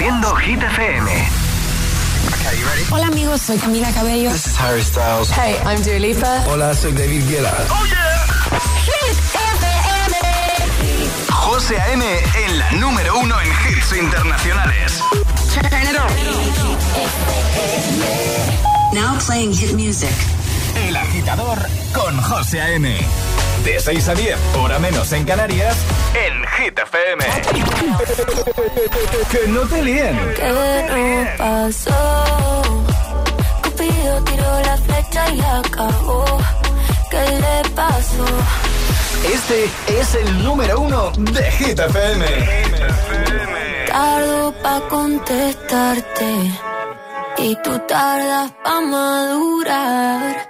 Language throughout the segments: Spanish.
Haciendo Hit FM. Hola amigos, soy Camila Cabello. This is Harry Styles. Hey, I'm Dua Lipa. Hola, soy David Guetta. Oh yeah. Hit FM. José A.M. en la número uno en hits internacionales. Now playing hit music. El agitador con José A.M. De 6 a 10, hora menos en Canarias, en Hit FM. que no te líen. ¿Qué nos pasó? Cupido tiró la flecha y acabó. ¿Qué le pasó? Este es el número uno de Hit FM. Tardo pa' contestarte y tú tardas pa' madurar.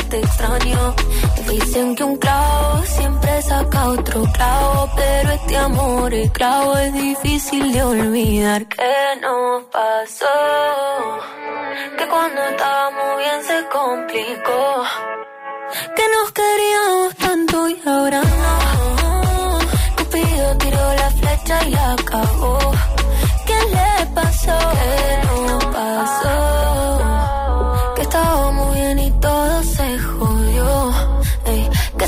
te. Dicen que un clavo siempre saca otro clavo, pero este amor es clavo, es difícil de olvidar. ¿Qué nos pasó? Que cuando estábamos bien se complicó. Que nos queríamos tanto y ahora no. Cupido tiró la flecha y acabó. ¿Qué le pasó? ¿Qué nos pasó?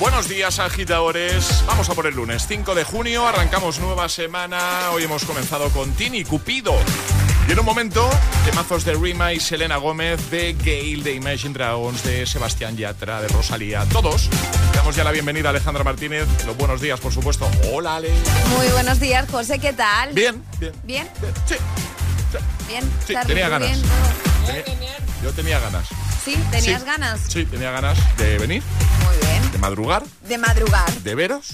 Buenos días, agitadores. Vamos a por el lunes 5 de junio. Arrancamos nueva semana. Hoy hemos comenzado con Tini Cupido. Y en un momento, temazos de Rima y Selena Gómez, de Gail, de Imagine Dragons, de Sebastián Yatra, de Rosalía, todos. Damos ya la bienvenida a Alejandra Martínez. Los buenos días, por supuesto. Hola, Ale. Muy buenos días, José, ¿qué tal? Bien, bien. ¿Bien? bien. Sí, Bien. sí, ¿Estás tenía ganas. bien? Tenía- yo tenía ganas. ¿Sí? ¿Tenías Sí. ganas? Sí, tenía ganas de venir, Muy bien. de madrugar, De madrugar, de veros,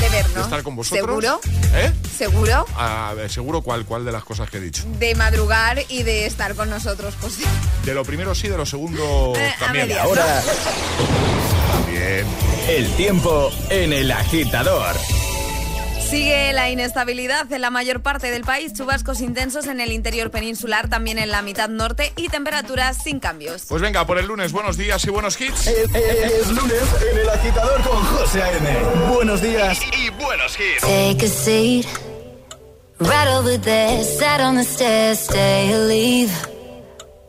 de vernos. de estar con vosotros. ¿Seguro? ¿Eh? ¿Seguro? A ver, seguro cuál, cuál de las cosas que he dicho. De madrugar y de estar con nosotros, José. De lo primero sí, de lo segundo Eh, también. medias, Ahora, Bien. el tiempo en el agitador. Sigue la inestabilidad en la mayor parte del país, chubascos intensos en el interior peninsular, también en la mitad norte y temperaturas sin cambios. Pues venga, por el lunes, buenos días y buenos hits. Es, es- es lunes en el agitador con José A.M. Buenos días. Y buenos hits. Take a seat right over there. Sat on the stairs, stay or leave.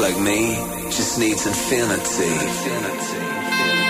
like me just needs infinity. infinity.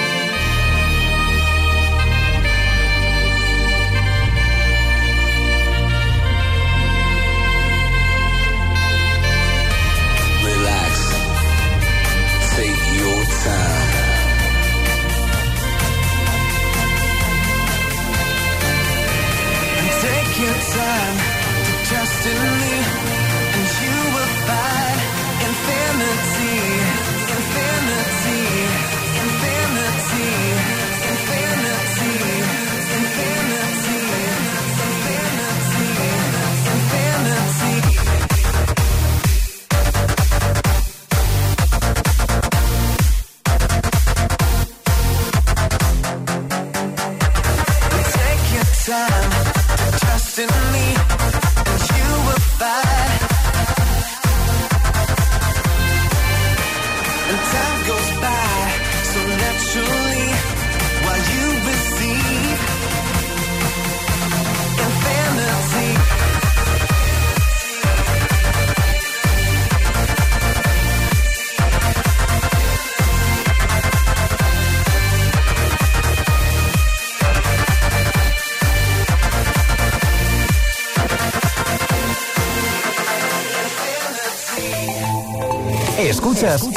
Escuchas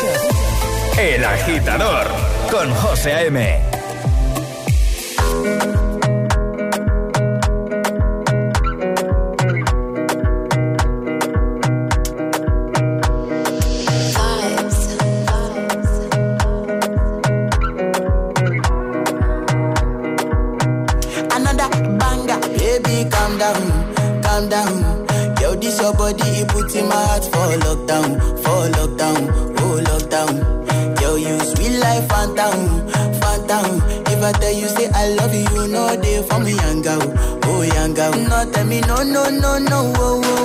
El Agitador con José A.M. down. Not me, no, no, no, no, whoa, whoa.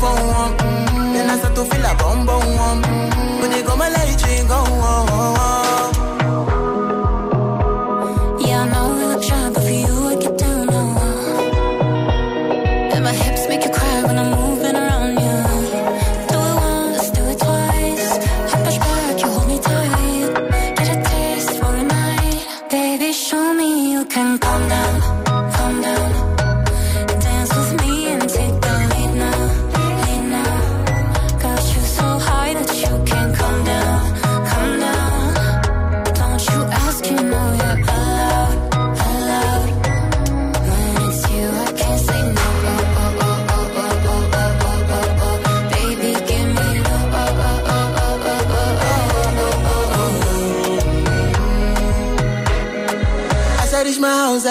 phone. Then mm, I start to feel a bum bum warm. Mm, when they go my light, you go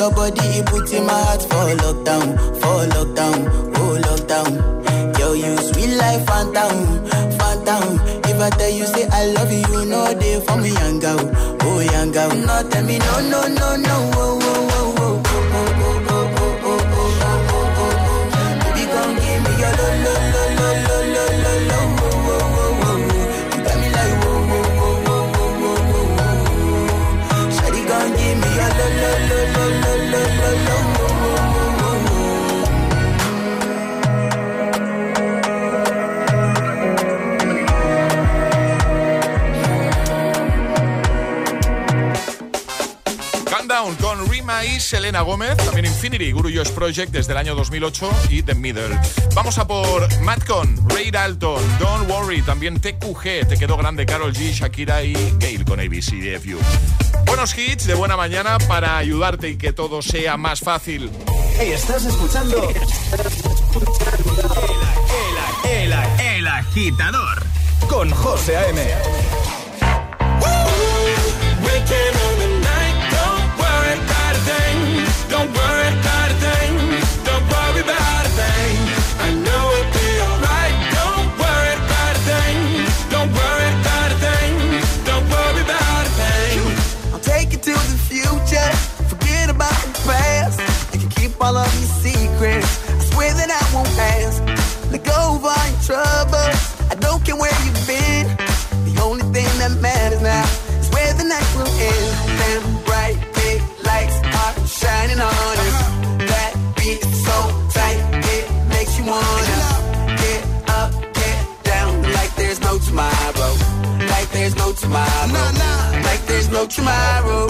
your body, it put in my heart for lockdown, for lockdown, oh lockdown. Girl, you sweet like phantom, phantom. If I tell you, say I love you, you know they for me, young girl, oh young girl. No, tell me, no, no, no, no, oh. Y Selena Gómez, también Infinity, Guru Josh Project desde el año 2008 y The Middle. Vamos a por Matcon, Ray Dalton, Don't Worry, también TQG, Te Quedó Grande, Carol G, Shakira y Gail con ABCDFU. Buenos hits de buena mañana para ayudarte y que todo sea más fácil. Hey, ¿estás escuchando? El, el agitador con José A.M. tomorrow.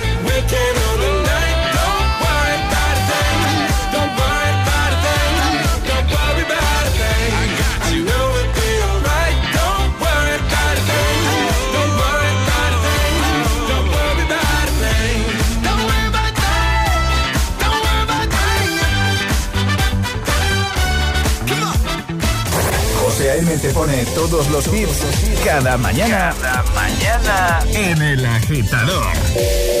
Waking on the night, don't worry about a thing. Don't worry about a thing. Don't worry about a thing. I know it'll be alright. Don't worry about a thing. Don't worry about a thing. Don't worry about a thing. Don't worry about a thing. Don't worry about a thing. Come on. José A.M. te pone todos los hits cada mañana. Cada mañana en El Agitador.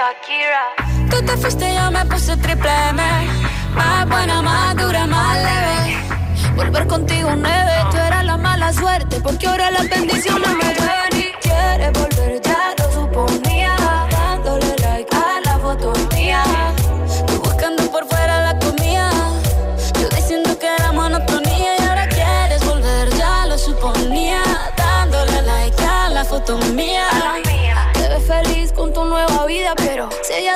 Shakira. Tú te fuiste yo me puse triple M. Más buena, más dura, más leve. Volver contigo nueve, tú eras la mala suerte, porque ahora las bendiciones me llueven y quieres volver, ya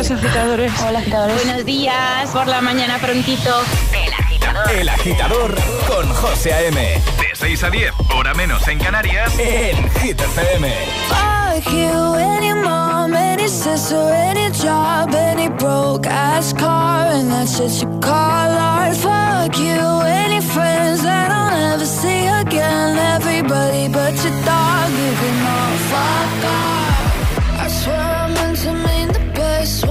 Días, agitadores. Hola, agitadores. Buenos días, por la mañana prontito. El agitador. El agitador con José A.M. De 6 a 10, hora menos en Canarias, en Hit FM. Fuck you, any mom, any sister, any job, any broke ass car, and that's shit you call art. Fuck you, any friends that I'll never see again. Everybody but your dog, you can all fuck off.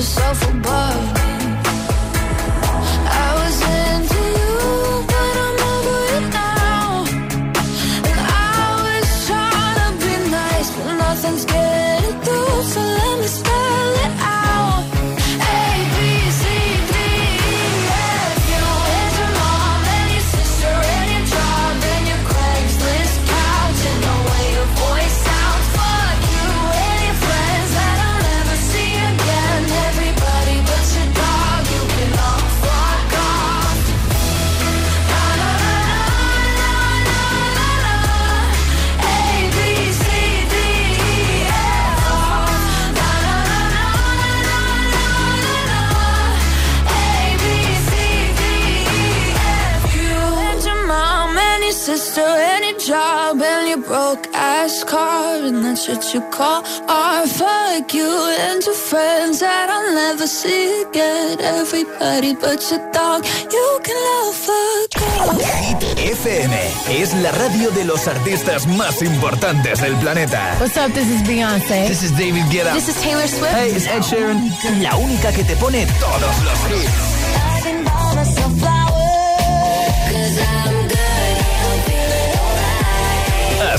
yourself above what you call art. Fuck you and your friends that I'll never see again. Everybody but your dog, you can love off. Hit FM es la radio de los artistas más importantes del planeta. What's up? This is Beyonce. This is David Guetta. This is Taylor Swift. Hey, it's Ed Sheeran. La única que te pone todos los hits.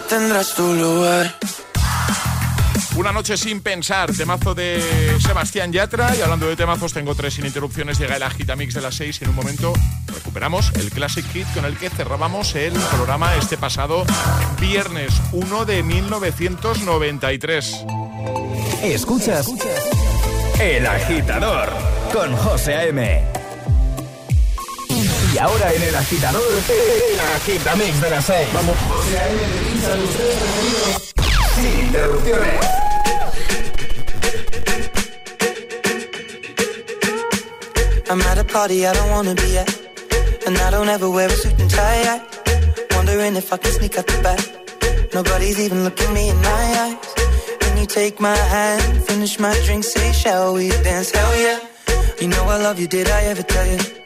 tendrás tu lugar. Una noche sin pensar, temazo de Sebastián Yatra. Y hablando de temazos, tengo tres sin interrupciones. Llega el Agitamix de las seis. y En un momento recuperamos el Classic Hit con el que cerrábamos el programa este pasado viernes 1 de 1993. Escuchas El Agitador con José A.M. Ahora en el agitador, el de las 6. Vamos. Sin interrupciones. I'm at a party I don't wanna be at And I don't ever wear a suit and tie yet. Wondering if I can sneak out the back Nobody's even looking me in my eyes Can you take my hand, finish my drink, say shall we dance? Hell yeah You know I love you, did I ever tell you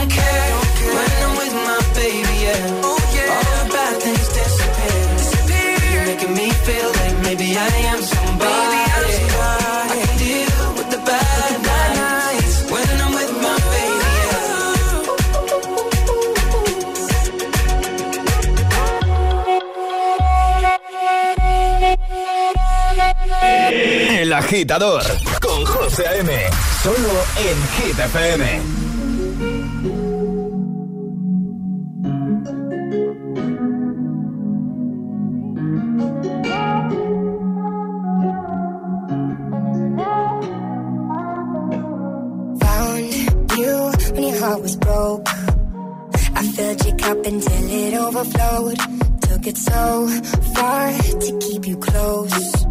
agitador con José A.M. Solo en Hit FM. Found you when your heart was broke. I filled your cup until it overflowed. Took it so far to keep you close.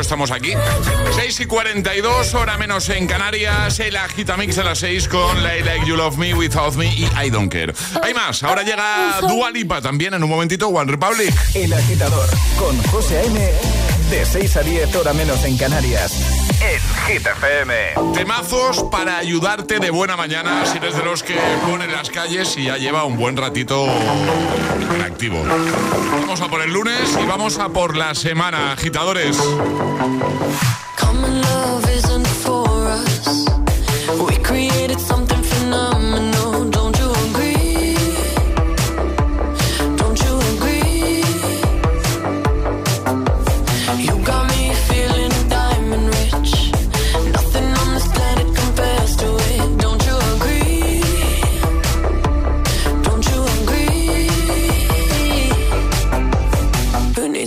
estamos aquí. 6 y 42, hora menos en Canarias, el Agitamix a las 6 con I Like You Love Me, Without Me y I Don't Care. Hay más, ahora llega Dualipa también en un momentito, One Republic. El Agitador, con José M. de 6 a 10, hora menos en Canarias en Hit FM. Temazos para ayudarte de buena mañana si eres de los que ponen las calles y ya lleva un buen ratito activo. Vamos a por el lunes y vamos a por la semana, agitadores.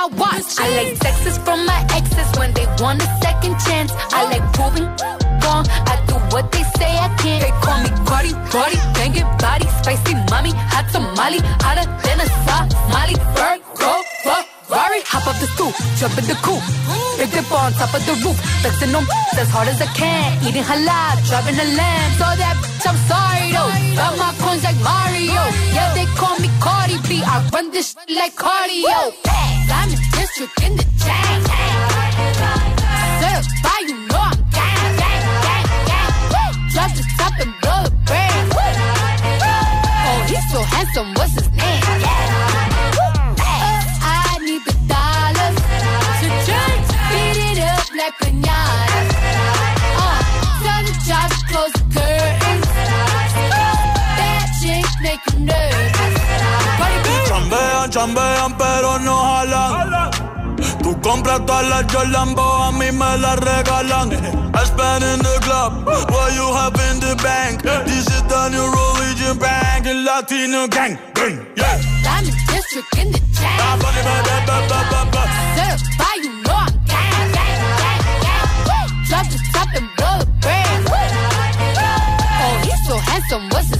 my watch. I like texts from my exes when they want a second chance. I like proving wrong. I do what they say I can't. They call me Cardi, Cardi, banging body, spicy mommy, hot tamale, hotter than a Somali. Virgo, Ferrari, hop up the stoop, jump in the coupe. Big dip on top of the roof, flexing them as hard as I can. Eating halal, driving a lamb. So that bitch, I'm sorry though. Got my coins like Mario. Yeah, they call me Cardi B. I run this like cardio. Diamond in the chain. Certified, you know I'm gang, gang, gang, the and. Oh, he's so handsome, what's his name? I need the dollars to beat it up like pinata. Chambean, chambean, pero no jalan. Tú compras todas las Jolambo, a mí me las regalan. I spend in the club, what you have in the bank. This is the new religion bank, el Latino gang, gang, yeah. Diamond district in the chain. Nah, funny, baby, ba, ba, ba, ba. Certified, you know I'm gang, gang, gang, gang. Drop the top and blow the brand. Oh, he's so handsome, what's his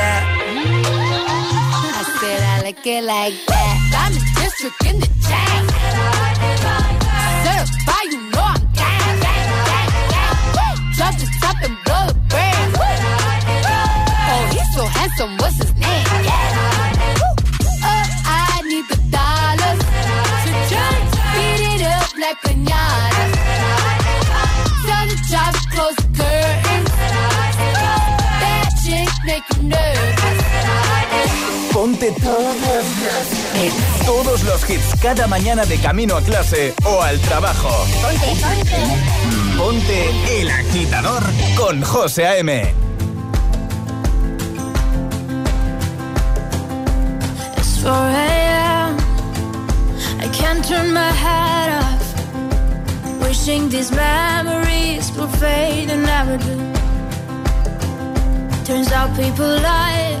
Like that. I'm the district in the chain. Certified, you know I'm gang, gang, gang, gang. Drop the top and blow the. Oh, he's so handsome, what's his name? Oh, I need the dollars. So just beat it up like pinata. Tell the driver close the curtains. That chick make. Ponte todos los hits cada mañana de camino a clase o al trabajo. Ponte, ponte. Ponte el agitador con José A.M. It's 4 a.m. I can't turn my head off. Wishing these memories will fade and never do. Turns out people lie.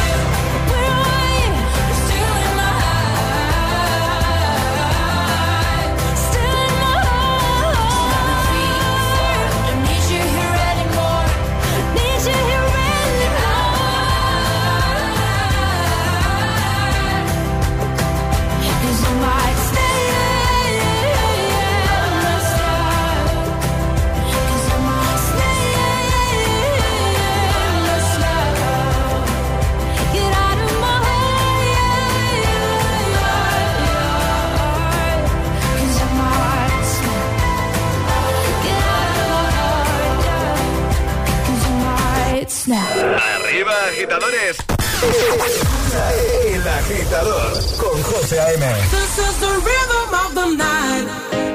Arriba, agitadores. El agitador con José A.M. This is the rhythm of the night.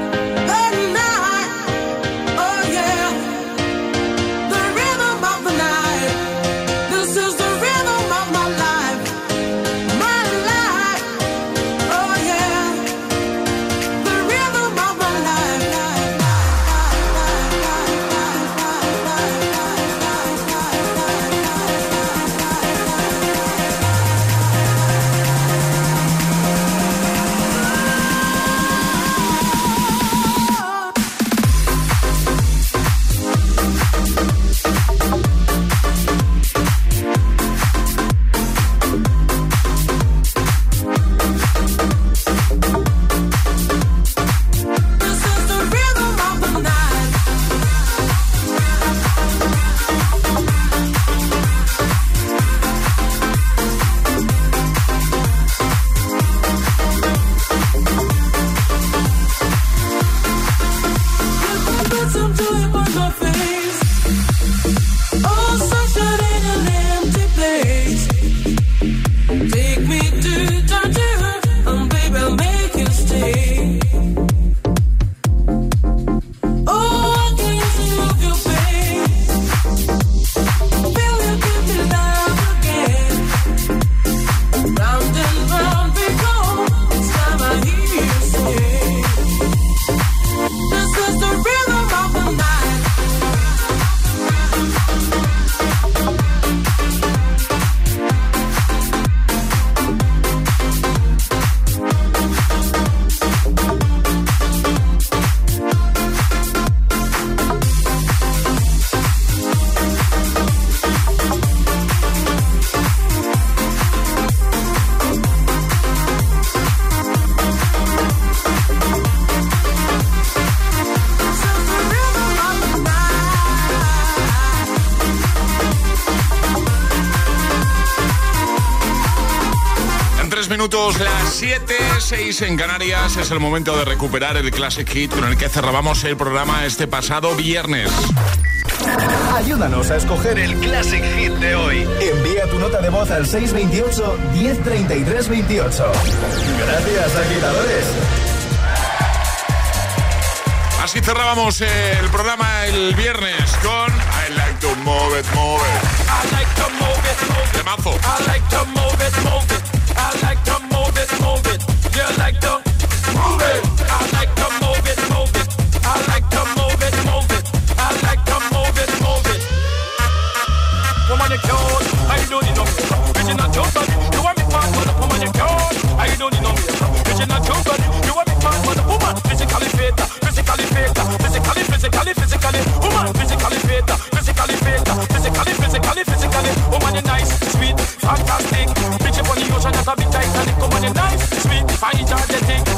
Las 7, 6 en Canarias. Es el momento de recuperar el Classic Hit con el que cerrábamos el programa este pasado viernes. Ayúdanos a escoger el Classic Hit de hoy. Envía tu nota de voz al 628-103328. Gracias, agitadores. Así cerrábamos el programa el viernes con I like to move it, move it. I like to move it, move it. Temazo. I like to move it, move it. I like to fantastic. Bitch up on the ocean, that's a bit Titanic. Come on, you nice, sweet, fine, energetic.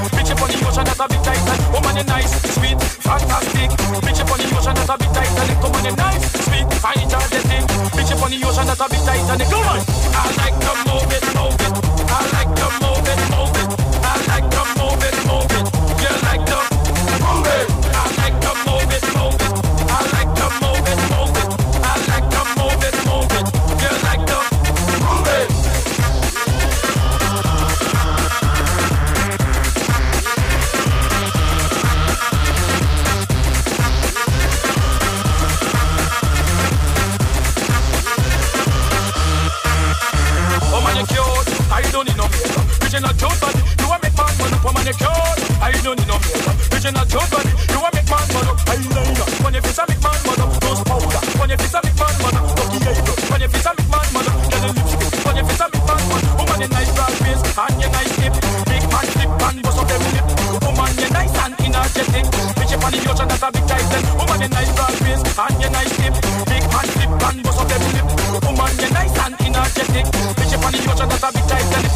Ocean that's a bit tight and woman you nice, sweet, fantastic. Bitch upon the ocean that's a bit tight and woman you nice, sweet, fine, charge the thing. Bitch upon the ocean that's a bit tight and come on, all night. watch out, that's a big titan. Woman, you nice broad face. and you nice hip. Big hand flip and bust up them lip. Woman, you nice and energetic. Bitch, you funny, watch out, that's a big titan.